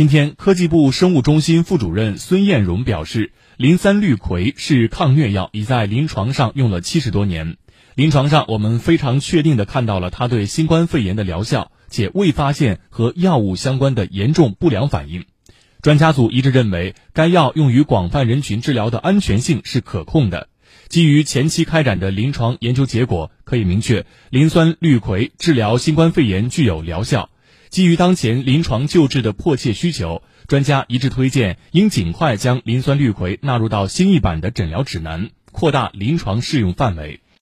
今天，科技部生物中心副主任孙艳荣表示，磷酸氯喹是抗疟药，已在临床上用了七十多年。临床上，我们非常确定地看到了它对新冠肺炎的疗效，且未发现和药物相关的严重不良反应。专家组一致认为，该药用于广泛人群治疗的安全性是可控的。基于前期开展的临床研究结果，可以明确磷酸氯喹治疗新冠肺炎具有疗效。基于当前临床救治的迫切需求，专家一致推荐应尽快将磷酸氯喹纳入到新一版的诊疗指南，扩大临床适用范围。